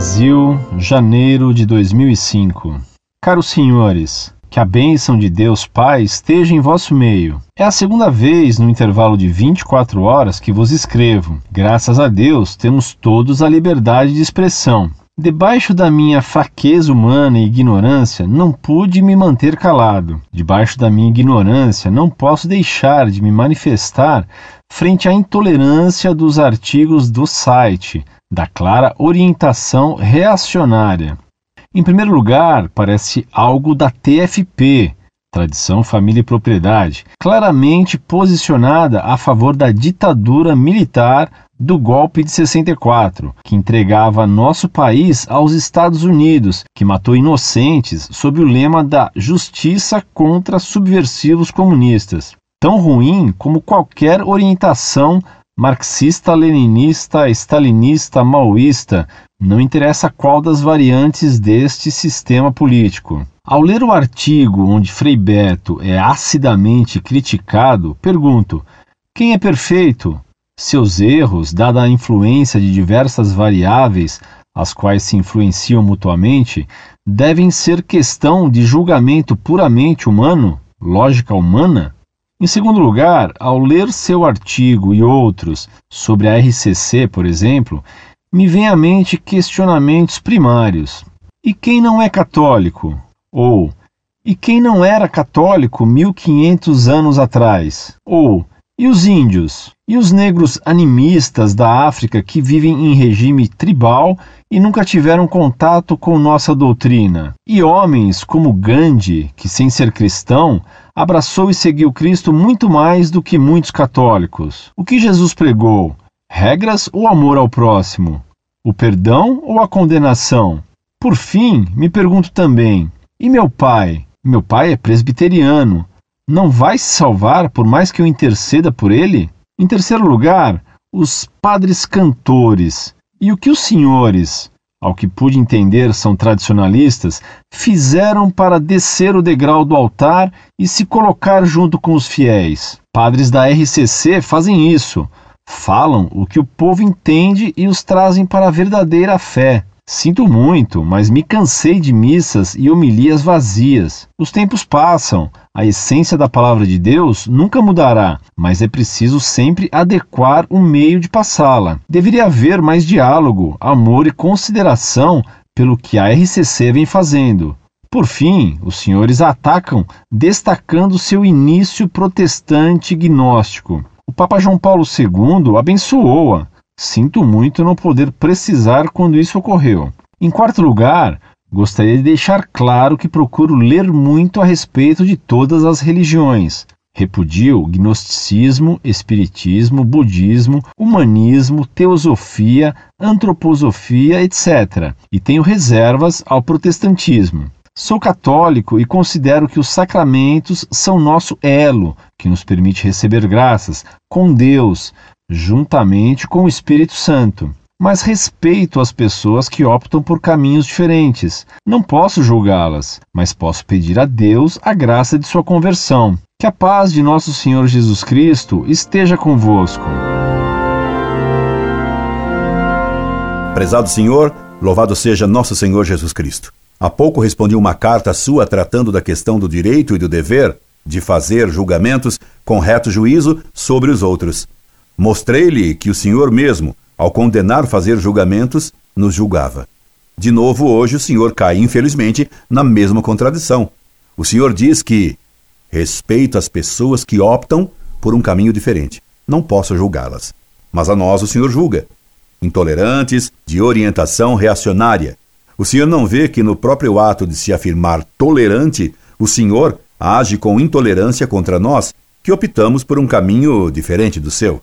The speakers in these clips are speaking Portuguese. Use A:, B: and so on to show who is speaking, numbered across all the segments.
A: Brasil, janeiro de 2005. Caros senhores, que a bênção de Deus Pai esteja em vosso meio. É a segunda vez no intervalo de 24 horas que vos escrevo. Graças a Deus temos todos a liberdade de expressão. Debaixo da minha fraqueza humana e ignorância, não pude me manter calado. Debaixo da minha ignorância, não posso deixar de me manifestar frente à intolerância dos artigos do site, da clara orientação reacionária. Em primeiro lugar, parece algo da TFP, Tradição, Família e Propriedade, claramente posicionada a favor da ditadura militar do golpe de 64, que entregava nosso país aos Estados Unidos, que matou inocentes sob o lema da justiça contra subversivos comunistas. Tão ruim como qualquer orientação marxista, leninista, stalinista, maoísta, não interessa qual das variantes deste sistema político. Ao ler o artigo onde Frei Beto é acidamente criticado, pergunto: quem é perfeito? Seus erros, dada a influência de diversas variáveis, as quais se influenciam mutuamente, devem ser questão de julgamento puramente humano, lógica humana? Em segundo lugar, ao ler seu artigo e outros sobre a RCC, por exemplo, me vem à mente questionamentos primários. E quem não é católico? Ou e quem não era católico 1500 anos atrás? Ou e os índios? E os negros animistas da África que vivem em regime tribal e nunca tiveram contato com nossa doutrina? E homens como Gandhi, que sem ser cristão, abraçou e seguiu Cristo muito mais do que muitos católicos. O que Jesus pregou? Regras ou amor ao próximo? O perdão ou a condenação? Por fim, me pergunto também: e meu pai? Meu pai é presbiteriano não vai se salvar por mais que eu interceda por ele? Em terceiro lugar, os padres cantores. E o que os senhores, ao que pude entender são tradicionalistas, fizeram para descer o degrau do altar e se colocar junto com os fiéis? Padres da RCC fazem isso. Falam o que o povo entende e os trazem para a verdadeira fé. Sinto muito, mas me cansei de missas e homilias vazias. Os tempos passam, a essência da palavra de Deus nunca mudará, mas é preciso sempre adequar o meio de passá-la. Deveria haver mais diálogo, amor e consideração pelo que a RCC vem fazendo. Por fim, os senhores atacam destacando seu início protestante gnóstico. O Papa João Paulo II abençoou-a Sinto muito não poder precisar quando isso ocorreu. Em quarto lugar, gostaria de deixar claro que procuro ler muito a respeito de todas as religiões. Repudio gnosticismo, espiritismo, budismo, humanismo, teosofia, antroposofia, etc. E tenho reservas ao protestantismo. Sou católico e considero que os sacramentos são nosso elo que nos permite receber graças com Deus, juntamente com o Espírito Santo. Mas respeito as pessoas que optam por caminhos diferentes. Não posso julgá-las, mas posso pedir a Deus a graça de sua conversão. Que a paz de nosso Senhor Jesus Cristo esteja convosco.
B: Prezado Senhor, louvado seja nosso Senhor Jesus Cristo. Há pouco respondi uma carta sua tratando da questão do direito e do dever de fazer julgamentos com reto juízo sobre os outros. Mostrei-lhe que o Senhor mesmo, ao condenar fazer julgamentos, nos julgava. De novo, hoje o Senhor cai, infelizmente, na mesma contradição. O Senhor diz que respeito as pessoas que optam por um caminho diferente. Não posso julgá-las. Mas a nós o Senhor julga. Intolerantes, de orientação reacionária. O Senhor não vê que no próprio ato de se afirmar tolerante, o Senhor age com intolerância contra nós, que optamos por um caminho diferente do seu.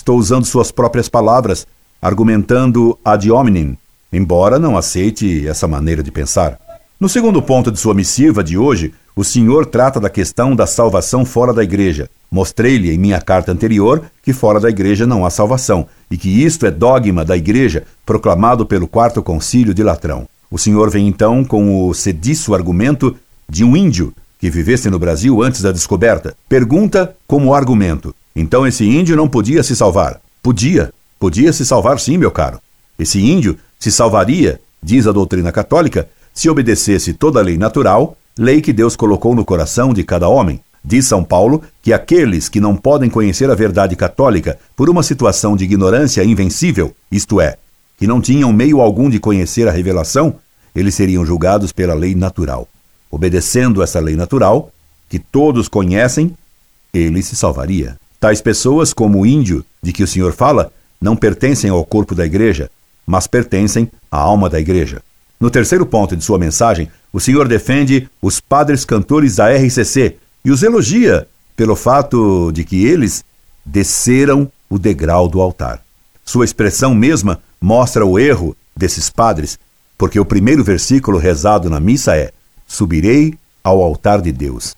B: Estou usando suas próprias palavras, argumentando ad hominem, embora não aceite essa maneira de pensar. No segundo ponto de sua missiva de hoje, o senhor trata da questão da salvação fora da igreja. Mostrei-lhe em minha carta anterior que fora da igreja não há salvação e que isto é dogma da igreja proclamado pelo quarto concílio de Latrão. O senhor vem então com o sediço argumento de um índio que vivesse no Brasil antes da descoberta. Pergunta como argumento: então esse índio não podia se salvar. Podia, podia se salvar sim, meu caro. Esse índio se salvaria, diz a doutrina católica, se obedecesse toda a lei natural, lei que Deus colocou no coração de cada homem. Diz São Paulo que aqueles que não podem conhecer a verdade católica por uma situação de ignorância invencível, isto é, que não tinham meio algum de conhecer a revelação, eles seriam julgados pela lei natural. Obedecendo essa lei natural, que todos conhecem, ele se salvaria. Tais pessoas, como o índio de que o Senhor fala, não pertencem ao corpo da igreja, mas pertencem à alma da igreja. No terceiro ponto de sua mensagem, o Senhor defende os padres cantores da RCC e os elogia pelo fato de que eles desceram o degrau do altar. Sua expressão mesma mostra o erro desses padres, porque o primeiro versículo rezado na missa é: Subirei ao altar de Deus.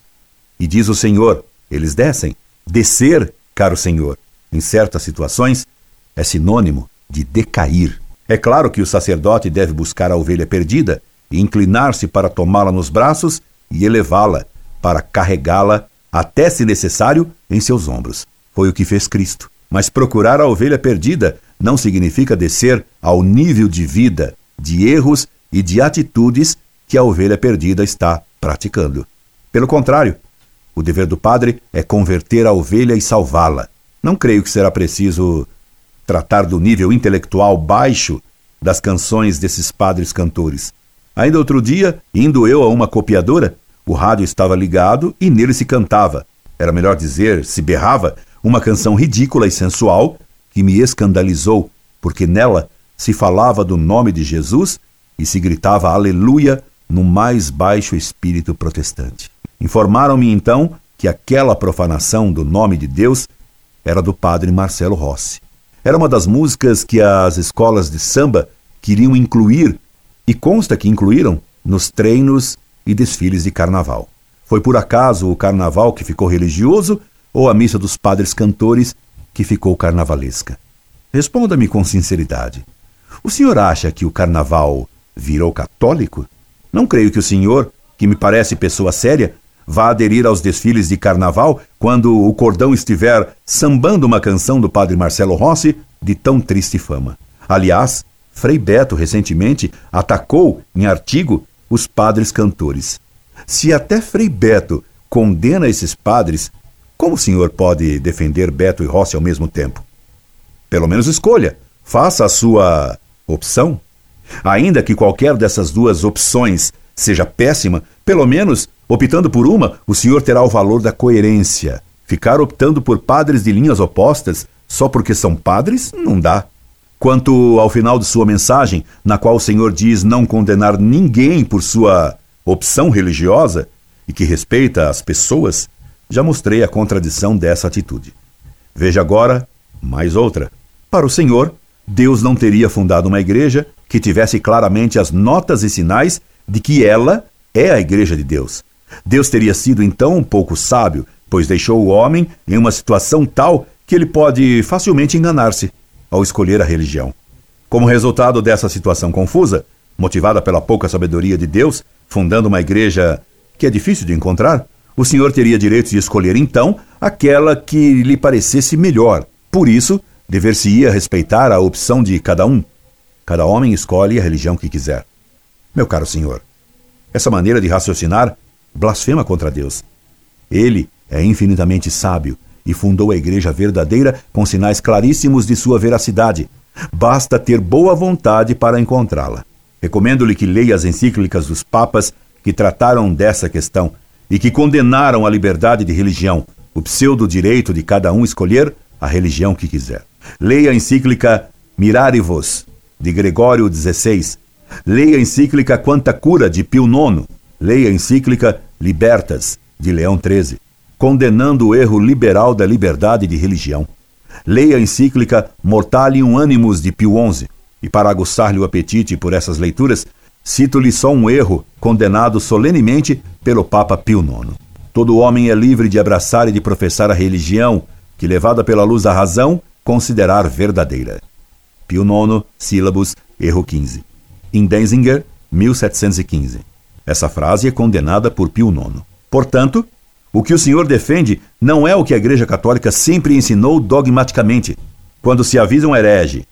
B: E diz o Senhor: eles descem. Descer, caro Senhor, em certas situações, é sinônimo de decair. É claro que o sacerdote deve buscar a ovelha perdida e inclinar-se para tomá-la nos braços e elevá-la, para carregá-la, até se necessário, em seus ombros. Foi o que fez Cristo. Mas procurar a ovelha perdida não significa descer ao nível de vida, de erros e de atitudes que a ovelha perdida está praticando. Pelo contrário, o dever do padre é converter a ovelha e salvá-la. Não creio que será preciso tratar do nível intelectual baixo das canções desses padres cantores. Ainda outro dia, indo eu a uma copiadora, o rádio estava ligado e nele se cantava. Era melhor dizer, se berrava, uma canção ridícula e sensual que me escandalizou, porque nela se falava do nome de Jesus e se gritava aleluia no mais baixo espírito protestante. Informaram-me então que aquela profanação do nome de Deus era do padre Marcelo Rossi. Era uma das músicas que as escolas de samba queriam incluir, e consta que incluíram, nos treinos e desfiles de carnaval. Foi por acaso o carnaval que ficou religioso ou a missa dos padres cantores que ficou carnavalesca? Responda-me com sinceridade. O senhor acha que o carnaval virou católico? Não creio que o senhor, que me parece pessoa séria, vá aderir aos desfiles de carnaval quando o cordão estiver sambando uma canção do padre Marcelo Rossi de tão triste fama. Aliás, Frei Beto recentemente atacou em artigo os padres cantores. Se até Frei Beto condena esses padres, como o senhor pode defender Beto e Rossi ao mesmo tempo? Pelo menos escolha, faça a sua opção. Ainda que qualquer dessas duas opções seja péssima, pelo menos, optando por uma, o senhor terá o valor da coerência. Ficar optando por padres de linhas opostas só porque são padres não dá. Quanto ao final de sua mensagem, na qual o Senhor diz não condenar ninguém por sua opção religiosa e que respeita as pessoas, já mostrei a contradição dessa atitude. Veja agora mais outra. Para o Senhor, Deus não teria fundado uma igreja que tivesse claramente as notas e sinais de que ela é a igreja de Deus. Deus teria sido então um pouco sábio, pois deixou o homem em uma situação tal que ele pode facilmente enganar-se ao escolher a religião. Como resultado dessa situação confusa, motivada pela pouca sabedoria de Deus, fundando uma igreja que é difícil de encontrar, o senhor teria direito de escolher então aquela que lhe parecesse melhor. Por isso, dever-se-ia respeitar a opção de cada um. Cada homem escolhe a religião que quiser. Meu caro senhor, essa maneira de raciocinar blasfema contra Deus. Ele é infinitamente sábio e fundou a igreja verdadeira com sinais claríssimos de sua veracidade. Basta ter boa vontade para encontrá-la. Recomendo-lhe que leia as encíclicas dos papas que trataram dessa questão e que condenaram a liberdade de religião, o pseudo-direito de cada um escolher a religião que quiser. Leia a encíclica Mirare-vos, de Gregório XVI. Leia a encíclica Quanta Cura, de Pio IX. Leia a encíclica Libertas, de Leão XIII, condenando o erro liberal da liberdade de religião. Leia a encíclica Mortalium Animus, de Pio XI. E para aguçar-lhe o apetite por essas leituras, Cito-lhe só um erro, condenado solenemente pelo Papa Pio IX. Todo homem é livre de abraçar e de professar a religião que, levada pela luz da razão, considerar verdadeira. Pio IX, sílabus, erro 15. Em Denzinger, 1715. Essa frase é condenada por Pio IX. Portanto, o que o senhor defende não é o que a Igreja Católica sempre ensinou dogmaticamente. Quando se avisa um herege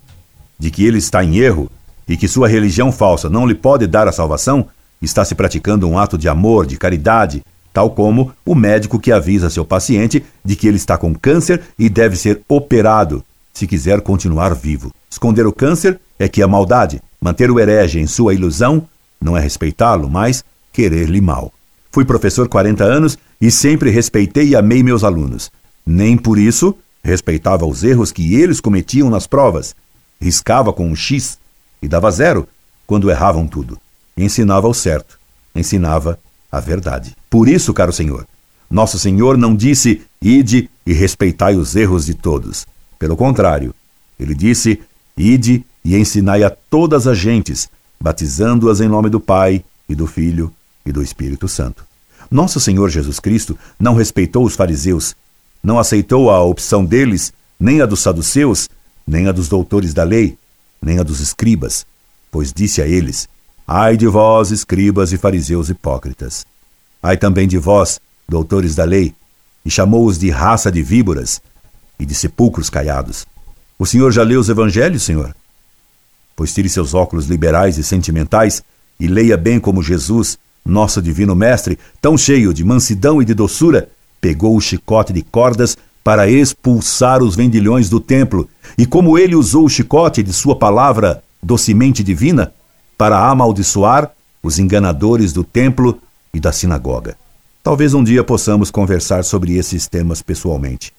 B: de que ele está em erro, e que sua religião falsa não lhe pode dar a salvação, está se praticando um ato de amor, de caridade, tal como o médico que avisa seu paciente de que ele está com câncer e deve ser operado se quiser continuar vivo. Esconder o câncer é que é maldade. Manter o herege em sua ilusão não é respeitá-lo, mas querer-lhe mal. Fui professor 40 anos e sempre respeitei e amei meus alunos. Nem por isso respeitava os erros que eles cometiam nas provas. Riscava com um X e dava zero quando erravam tudo. Ensinava o certo. Ensinava a verdade. Por isso, caro Senhor, nosso Senhor não disse: ide e respeitai os erros de todos. Pelo contrário, ele disse: ide e ensinai a todas as gentes, batizando-as em nome do Pai e do Filho e do Espírito Santo. Nosso Senhor Jesus Cristo não respeitou os fariseus, não aceitou a opção deles, nem a dos saduceus, nem a dos doutores da lei, nem a dos escribas, pois disse a eles: Ai de vós, escribas e fariseus hipócritas! Ai também de vós, doutores da lei, e chamou-os de raça de víboras e de sepulcros caiados. O senhor já leu os evangelhos, senhor? Pois tire seus óculos liberais e sentimentais e leia bem como Jesus, nosso divino mestre, tão cheio de mansidão e de doçura, pegou o chicote de cordas para expulsar os vendilhões do templo, e como ele usou o chicote de sua palavra docemente divina para amaldiçoar os enganadores do templo e da sinagoga. Talvez um dia possamos conversar sobre esses temas pessoalmente.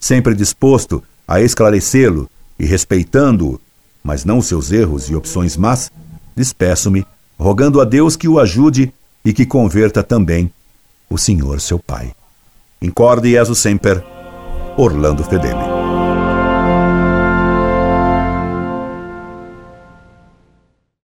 B: Sempre disposto a esclarecê-lo e respeitando-o, mas não seus erros e opções más, despeço-me, rogando a Deus que o ajude e que converta também o Senhor seu Pai. Incorde Jesus Semper, Orlando Fedeli.